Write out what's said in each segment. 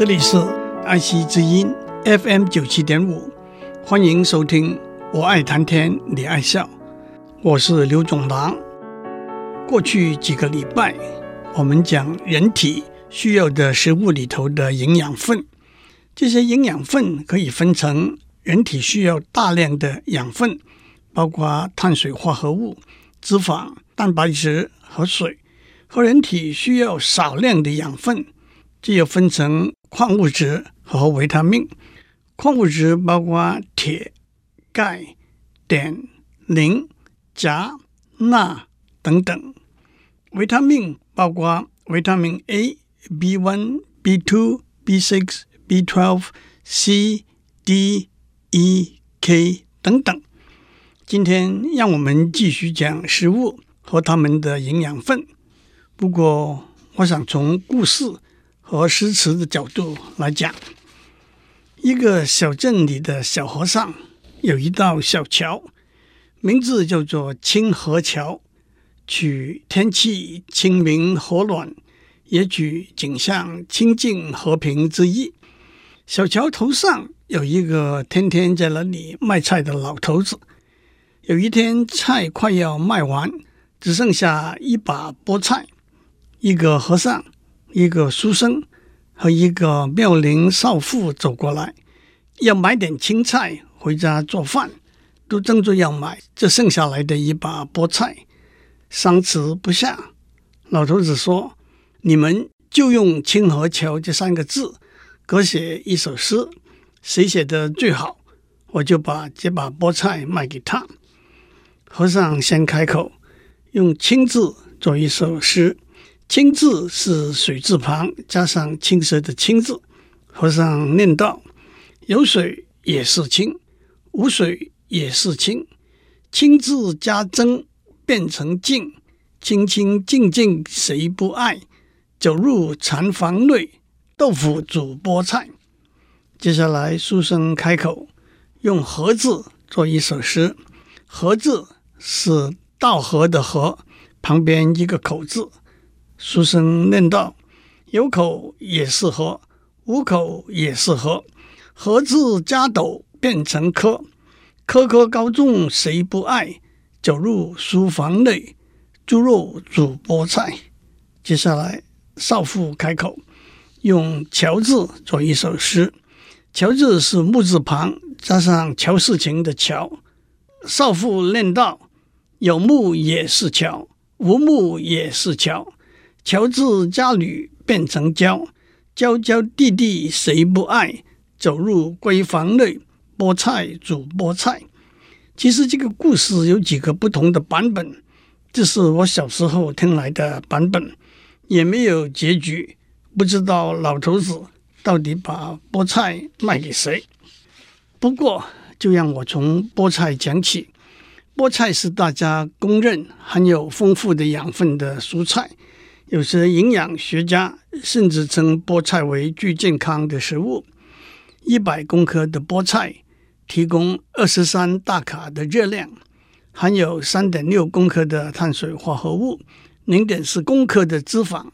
这里是爱惜之音 FM 九七点五，欢迎收听。我爱谈天，你爱笑，我是刘总郎。过去几个礼拜，我们讲人体需要的食物里头的营养分，这些营养分可以分成人体需要大量的养分，包括碳水化合物、脂肪、蛋白质和水。和人体需要少量的养分，这又分成矿物质和维他命。矿物质包括铁、钙、碘、磷、钾、钠等等；维他命包括维他命 A、B1、B2、B6、B12、C、D、E、K 等等。今天让我们继续讲食物和它们的营养分。不过，我想从故事和诗词的角度来讲，一个小镇里的小和尚有一道小桥，名字叫做清河桥，取天气清明和暖，也取景象清静和平之意。小桥头上有一个天天在那里卖菜的老头子。有一天，菜快要卖完，只剩下一把菠菜。一个和尚、一个书生和一个妙龄少妇走过来，要买点青菜回家做饭，都争着要买这剩下来的一把菠菜，相持不下。老头子说：“你们就用‘清河桥’这三个字，各写一首诗，谁写的最好，我就把这把菠菜卖给他。”和尚先开口，用“清”字做一首诗。清字是水字旁加上青色的青字。和尚念道：“有水也是清，无水也是清。清字加增变成净，清清净净谁不爱？走入禅房内，豆腐煮菠菜。”接下来书生开口，用“和”字做一首诗。“和”字是道和的“和”，旁边一个口字。书生念道：“有口也是河，无口也是河。河字加斗变成科，科科高中谁不爱？走入书房内，猪肉煮菠菜。”接下来少妇开口，用“乔”字做一首诗。“乔”字是木字旁加上乔事情的“乔”。少妇念道：“有木也是乔，无木也是乔。”乔治家女变成娇，娇娇弟弟谁不爱？走入闺房内，菠菜煮菠菜。其实这个故事有几个不同的版本，这是我小时候听来的版本，也没有结局，不知道老头子到底把菠菜卖给谁。不过，就让我从菠菜讲起。菠菜是大家公认含有丰富的养分的蔬菜。有些营养学家甚至称菠菜为最健康的食物。一百公克的菠菜提供二十三大卡的热量，含有三点六公克的碳水化合物，零点四公克的脂肪，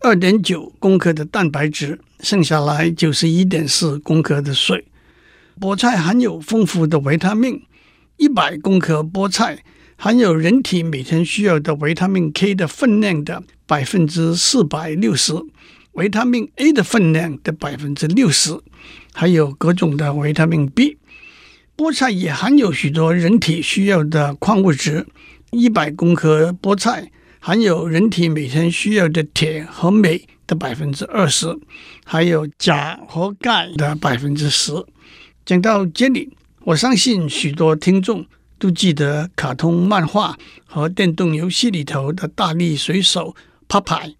二点九公克的蛋白质，剩下来就是一点四公克的水。菠菜含有丰富的维他命，一百公克菠菜含有人体每天需要的维他命 K 的分量的。百分之四百六十，维他命 A 的分量的百分之六十，还有各种的维他命 B。菠菜也含有许多人体需要的矿物质，一百公克菠菜含有人体每天需要的铁和镁的百分之二十，还有钾和钙的百分之十。讲到这里，我相信许多听众都记得卡通漫画和电动游戏里头的大力水手。帕派，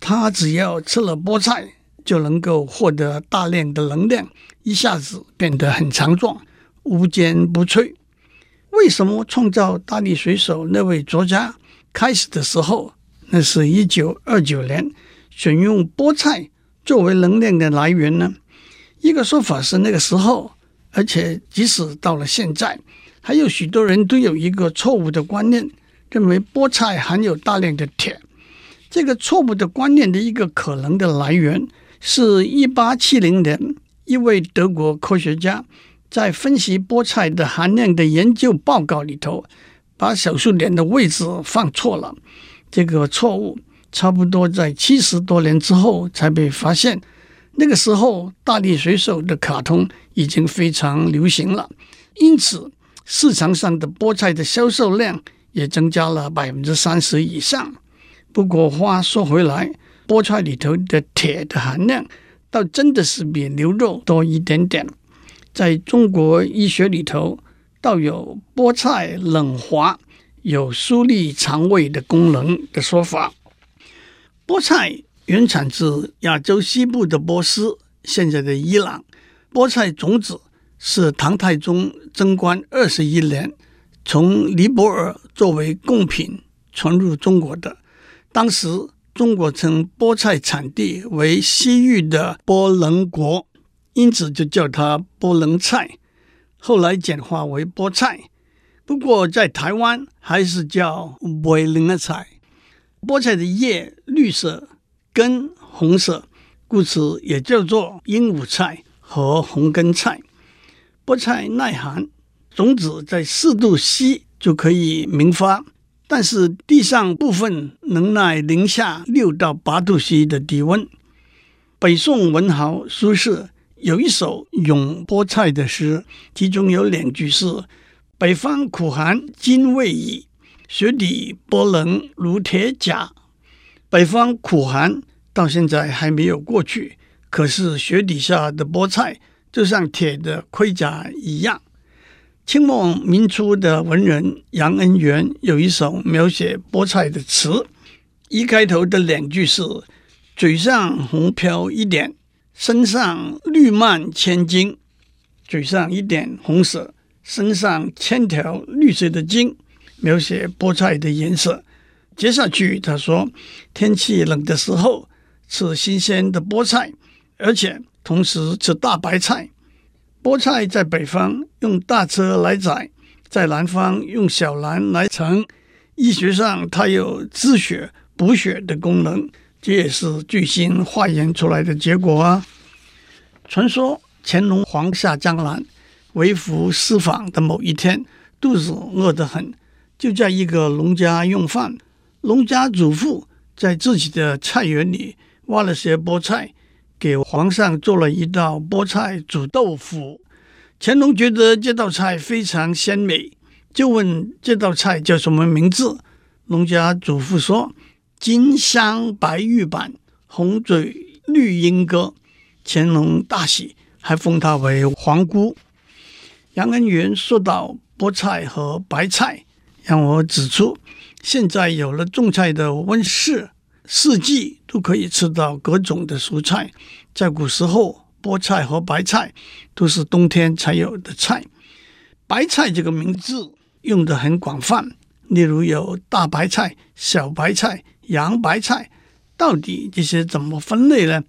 他只要吃了菠菜，就能够获得大量的能量，一下子变得很强壮，无坚不摧。为什么创造大力水手那位作家开始的时候，那是一九二九年，选用菠菜作为能量的来源呢？一个说法是那个时候，而且即使到了现在，还有许多人都有一个错误的观念，认为菠菜含有大量的铁。这个错误的观念的一个可能的来源，是一八七零年一位德国科学家在分析菠菜的含量的研究报告里头，把小数点的位置放错了。这个错误差不多在七十多年之后才被发现。那个时候，大力水手的卡通已经非常流行了，因此市场上的菠菜的销售量也增加了百分之三十以上。不过话说回来，菠菜里头的铁的含量倒真的是比牛肉多一点点。在中国医学里头，倒有菠菜冷滑，有疏利肠胃的功能的说法。菠菜。原产自亚洲西部的波斯，现在的伊朗。菠菜种子是唐太宗贞观二十一年从尼泊尔作为贡品传入中国的。当时中国称菠菜产地为西域的波棱国，因此就叫它波棱菜。后来简化为菠菜。不过在台湾还是叫梅林菜。菠菜的叶绿色。根红色，故此也叫做鹦鹉菜和红根菜。菠菜耐寒，种子在四度 C 就可以萌发，但是地上部分能耐零下六到八度 C 的低温。北宋文豪苏轼有一首咏菠菜的诗，其中有两句是：“北方苦寒今未已，雪底菠棱如铁甲。”北方苦寒到现在还没有过去，可是雪底下的菠菜就像铁的盔甲一样。清末民初的文人杨恩元有一首描写菠菜的词，一开头的两句是：“嘴上红飘一点，身上绿漫千金。”嘴上一点红色，身上千条绿色的筋，描写菠菜的颜色。接下去他说：“天气冷的时候吃新鲜的菠菜，而且同时吃大白菜。菠菜在北方用大车来载，在南方用小篮来盛。医学上它有滋血补血的功能，这也是最新化验出来的结果啊。”传说乾隆皇下江南微服私访的某一天，肚子饿得很，就在一个农家用饭。农家主妇在自己的菜园里挖了些菠菜，给皇上做了一道菠菜煮豆腐。乾隆觉得这道菜非常鲜美，就问这道菜叫什么名字。农家主妇说：“金镶白玉板，红嘴绿莺歌。”乾隆大喜，还封她为皇姑。杨恩元说到菠菜和白菜，让我指出。现在有了种菜的温室，四季都可以吃到各种的蔬菜。在古时候，菠菜和白菜都是冬天才有的菜。白菜这个名字用得很广泛，例如有大白菜、小白菜、洋白菜。到底这些怎么分类呢？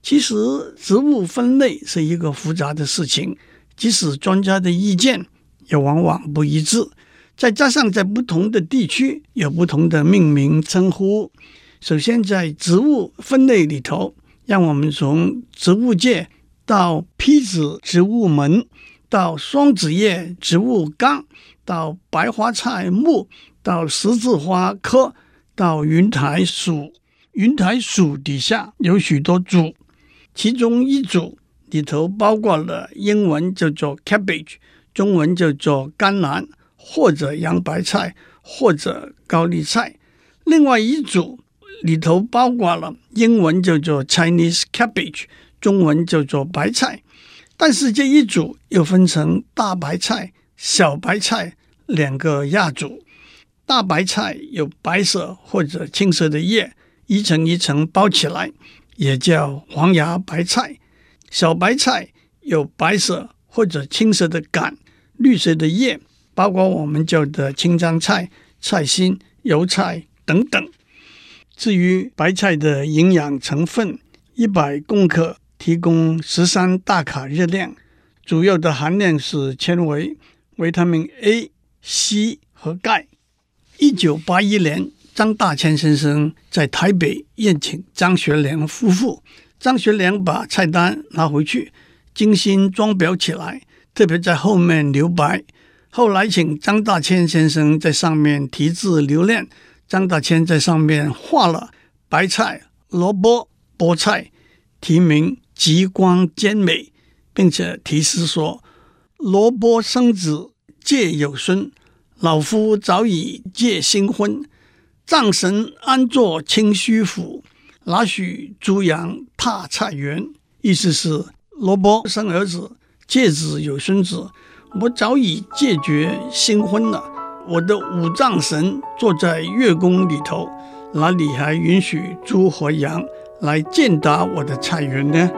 其实植物分类是一个复杂的事情，即使专家的意见也往往不一致。再加上在不同的地区有不同的命名称呼。首先，在植物分类里头，让我们从植物界到胚子植物门，到双子叶植物纲，到白花菜目，到十字花科，到云台属。云台属底下有许多组，其中一组里头包括了英文叫做 cabbage，中文叫做甘蓝。或者洋白菜，或者高丽菜。另外一组里头包括了英文叫做 Chinese cabbage，中文叫做白菜。但是这一组又分成大白菜、小白菜两个亚组。大白菜有白色或者青色的叶，一层一层包起来，也叫黄芽白菜。小白菜有白色或者青色的杆，绿色的叶。包括我们叫的青江菜、菜心、油菜等等。至于白菜的营养成分，一百公克提供十三大卡热量，主要的含量是纤维、维他命 A、C 和钙。一九八一年，张大千先生在台北宴请张学良夫妇，张学良把菜单拿回去，精心装裱起来，特别在后面留白。后来请张大千先生在上面题字留念，张大千在上面画了白菜、萝卜、菠菜，题名“极光兼美”，并且题诗说：“萝卜生子皆有孙，老夫早已借新婚。葬神安坐清虚府，哪许猪羊踏菜园？”意思是萝卜生儿子，借子有孙子。我早已戒绝新婚了，我的五脏神坐在月宫里头，哪里还允许猪和羊来践踏我的菜园呢？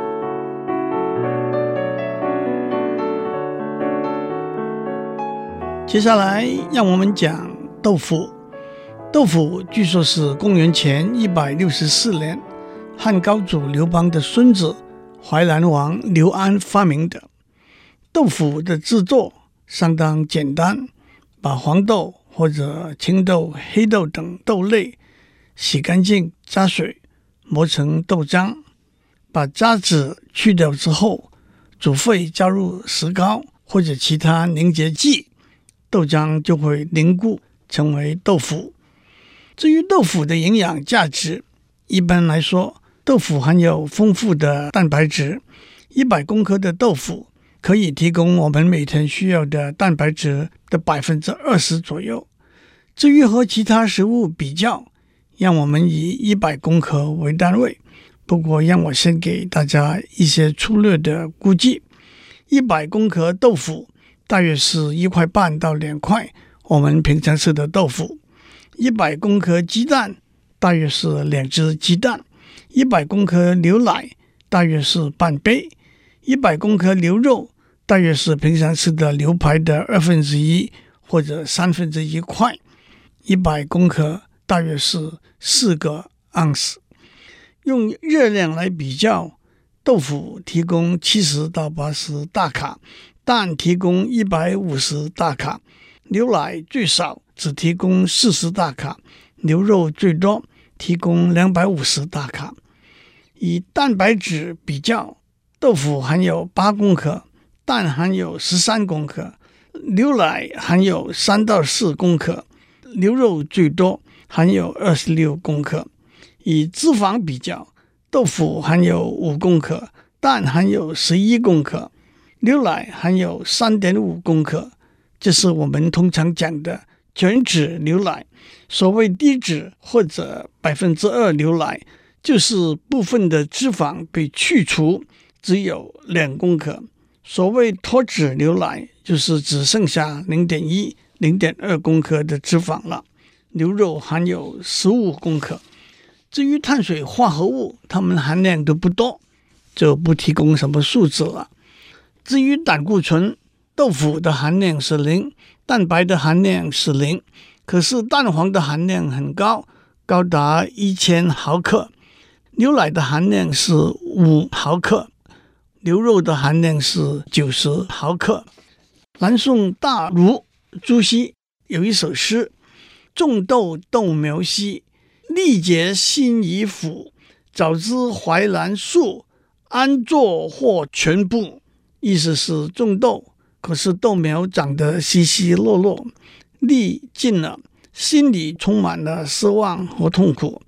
接下来让我们讲豆腐。豆腐据说是公元前一百六十四年，汉高祖刘邦的孙子淮南王刘安发明的。豆腐的制作相当简单，把黄豆或者青豆、黑豆等豆类洗干净，加水磨成豆浆，把渣子去掉之后，煮沸，加入石膏或者其他凝结剂，豆浆就会凝固成为豆腐。至于豆腐的营养价值，一般来说，豆腐含有丰富的蛋白质，一百公克的豆腐。可以提供我们每天需要的蛋白质的百分之二十左右。至于和其他食物比较，让我们以一百公克为单位。不过，让我先给大家一些粗略的估计：一百公克豆腐大约是一块半到两块我们平常吃的豆腐；一百公克鸡蛋大约是两只鸡蛋；一百公克牛奶大约是半杯。一百公克牛肉大约是平常吃的牛排的二分之一或者三分之一块，一百公克大约是四个盎司。用热量来比较，豆腐提供七十到八十大卡，蛋提供一百五十大卡，牛奶最少只提供四十大卡，牛肉最多提供两百五十大卡。以蛋白质比较。豆腐含有八公克，蛋含有十三公克，牛奶含有三到四公克，牛肉最多含有二十六公克。以脂肪比较，豆腐含有五公克，蛋含有十一公克，牛奶含有三点五公克。这是我们通常讲的全脂牛奶。所谓低脂或者百分之二牛奶，就是部分的脂肪被去除。只有两公克，所谓脱脂牛奶就是只剩下零点一、零点二公克的脂肪了。牛肉含有十五公克。至于碳水化合物，它们含量都不多，就不提供什么数字了。至于胆固醇，豆腐的含量是零，蛋白的含量是零，可是蛋黄的含量很高，高达一千毫克。牛奶的含量是五毫克。牛肉的含量是九十毫克。南宋大儒朱熹有一首诗：“种豆豆苗稀，力竭辛夷腐。早知淮南树，安坐获全部。”意思是种豆，可是豆苗长得稀稀落落，力尽了，心里充满了失望和痛苦。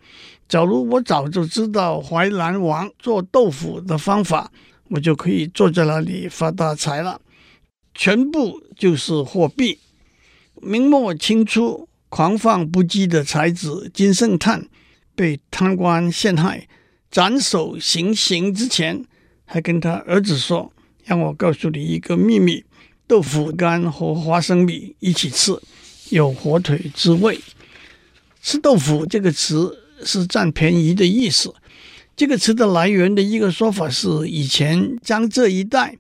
假如我早就知道淮南王做豆腐的方法。我就可以坐在那里发大财了。全部就是货币。明末清初狂放不羁的才子金圣叹被贪官陷害，斩首行刑之前，还跟他儿子说：“让我告诉你一个秘密，豆腐干和花生米一起吃，有火腿之味。”吃豆腐这个词是占便宜的意思。这个词的来源的一个说法是，以前江浙一带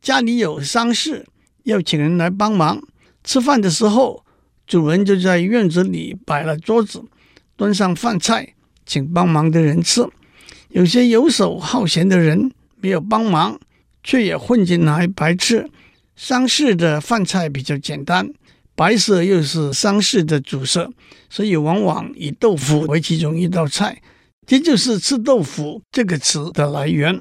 家里有丧事，要请人来帮忙。吃饭的时候，主人就在院子里摆了桌子，端上饭菜，请帮忙的人吃。有些游手好闲的人没有帮忙，却也混进来白吃。丧事的饭菜比较简单，白色又是丧事的主色，所以往往以豆腐为其中一道菜。这就是吃豆腐这个词的来源。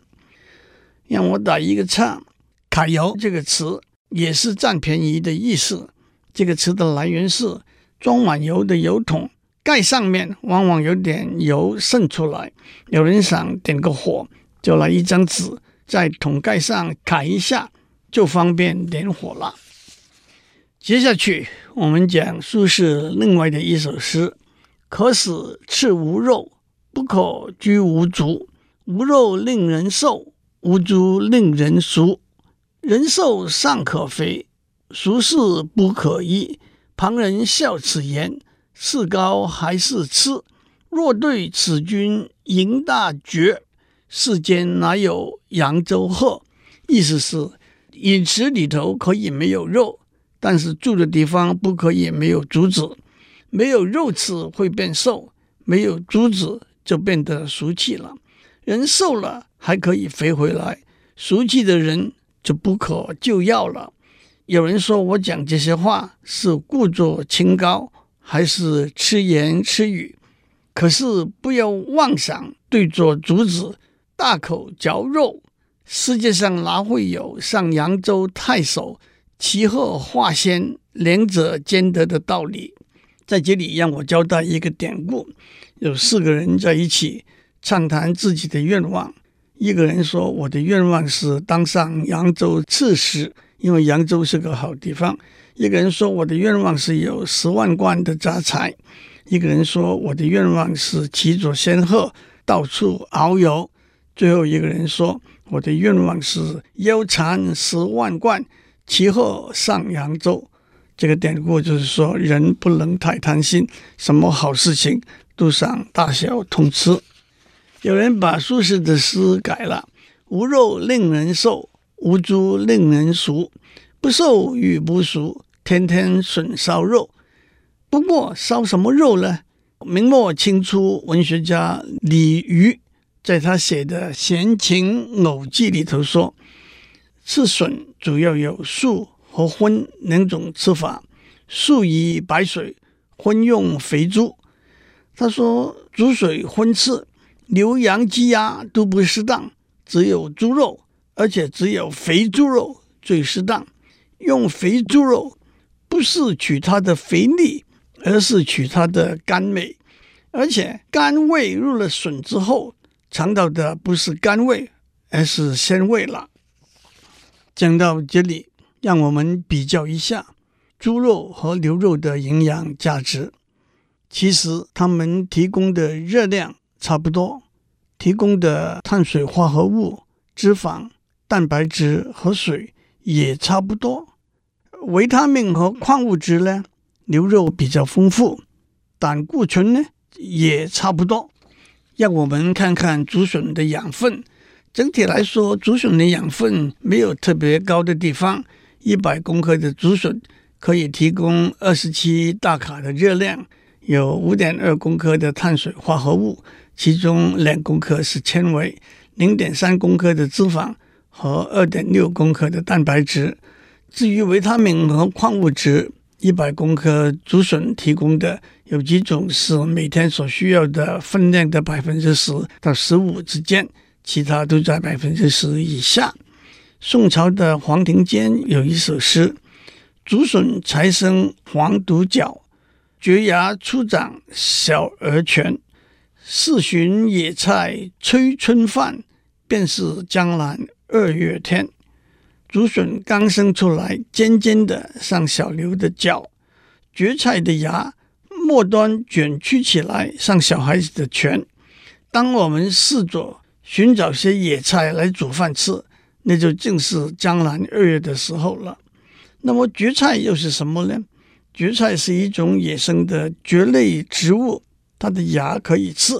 让我打一个岔，揩油这个词也是占便宜的意思。这个词的来源是装满油的油桶盖上面往往有点油渗出来，有人想点个火，就拿一张纸在桶盖上揩一下，就方便点火了。接下去我们讲苏轼另外的一首诗：可使翅无肉，不可居无竹。无肉令人瘦，无竹令人俗。人瘦尚可肥，俗事不可依。旁人笑此言，是高还是痴？若对此君迎大绝，世间哪有扬州鹤？意思是饮食里头可以没有肉。但是住的地方不可以没有竹子，没有肉吃会变瘦，没有竹子就变得俗气了。人瘦了还可以肥回来，俗气的人就不可救药了。有人说我讲这些话是故作清高，还是痴言痴语？可是不要妄想对着竹子大口嚼肉。世界上哪会有上扬州太守？骑鹤画仙，两者兼得的道理，在这里让我交代一个典故：有四个人在一起畅谈自己的愿望。一个人说：“我的愿望是当上扬州刺史，因为扬州是个好地方。”一个人说：“我的愿望是有十万贯的家财。”一个人说：“我的愿望是骑着仙鹤到处遨游。”最后一个人说：“我的愿望是腰缠十万贯。”骑鹤上扬州，这个典故就是说，人不能太贪心，什么好事情都上大小通吃。有人把苏轼的诗改了：“无肉令人瘦，无猪令人俗。不瘦与不俗，天天笋烧肉。”不过烧什么肉呢？明末清初文学家李渔在他写的《闲情偶记》里头说。吃笋主要有素和荤两种吃法，素以白水，荤用肥猪。他说煮水荤吃，牛羊鸡鸭都不适当，只有猪肉，而且只有肥猪肉最适当。用肥猪肉不是取它的肥腻，而是取它的甘美，而且甘味入了笋之后，尝到的不是甘味，而是鲜味了。讲到这里，让我们比较一下猪肉和牛肉的营养价值。其实它们提供的热量差不多，提供的碳水化合物、脂肪、蛋白质和水也差不多。维他命和矿物质呢，牛肉比较丰富，胆固醇呢也差不多。让我们看看竹笋的养分。整体来说，竹笋的养分没有特别高的地方。一百公克的竹笋可以提供二十七大卡的热量，有五点二公克的碳水化合物，其中两公克是纤维，零点三公克的脂肪和二点六公克的蛋白质。至于维他命和矿物质，一百公克竹笋提供的有几种是每天所需要的分量的百分之十到十五之间。其他都在百分之十以下。宋朝的黄庭坚有一首诗：“竹笋才生黄犊角，蕨芽初长小儿拳。四寻野菜催春饭，便是江南二月天。”竹笋刚生出来，尖尖的像小牛的角；蕨菜的芽末端卷曲起来，像小孩子的拳。当我们试着寻找些野菜来煮饭吃，那就正是江南二月的时候了。那么蕨菜又是什么呢？蕨菜是一种野生的蕨类植物，它的芽可以吃。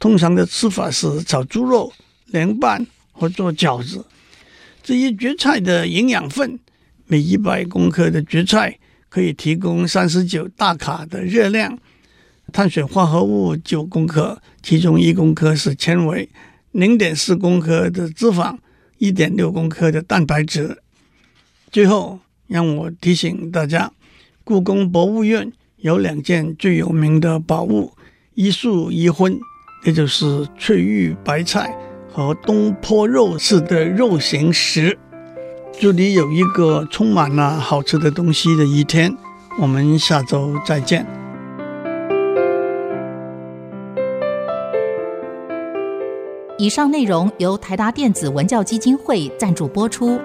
通常的吃法是炒猪肉、凉拌或做饺子。至于蕨菜的营养分，每一百公克的蕨菜可以提供三十九大卡的热量，碳水化合物九公克，其中一公克是纤维。零点四公克的脂肪，一点六公克的蛋白质。最后，让我提醒大家，故宫博物院有两件最有名的宝物：一树一荤，也就是翠玉白菜和东坡肉似的肉形石。祝你有一个充满了好吃的东西的一天。我们下周再见。以上内容由台达电子文教基金会赞助播出。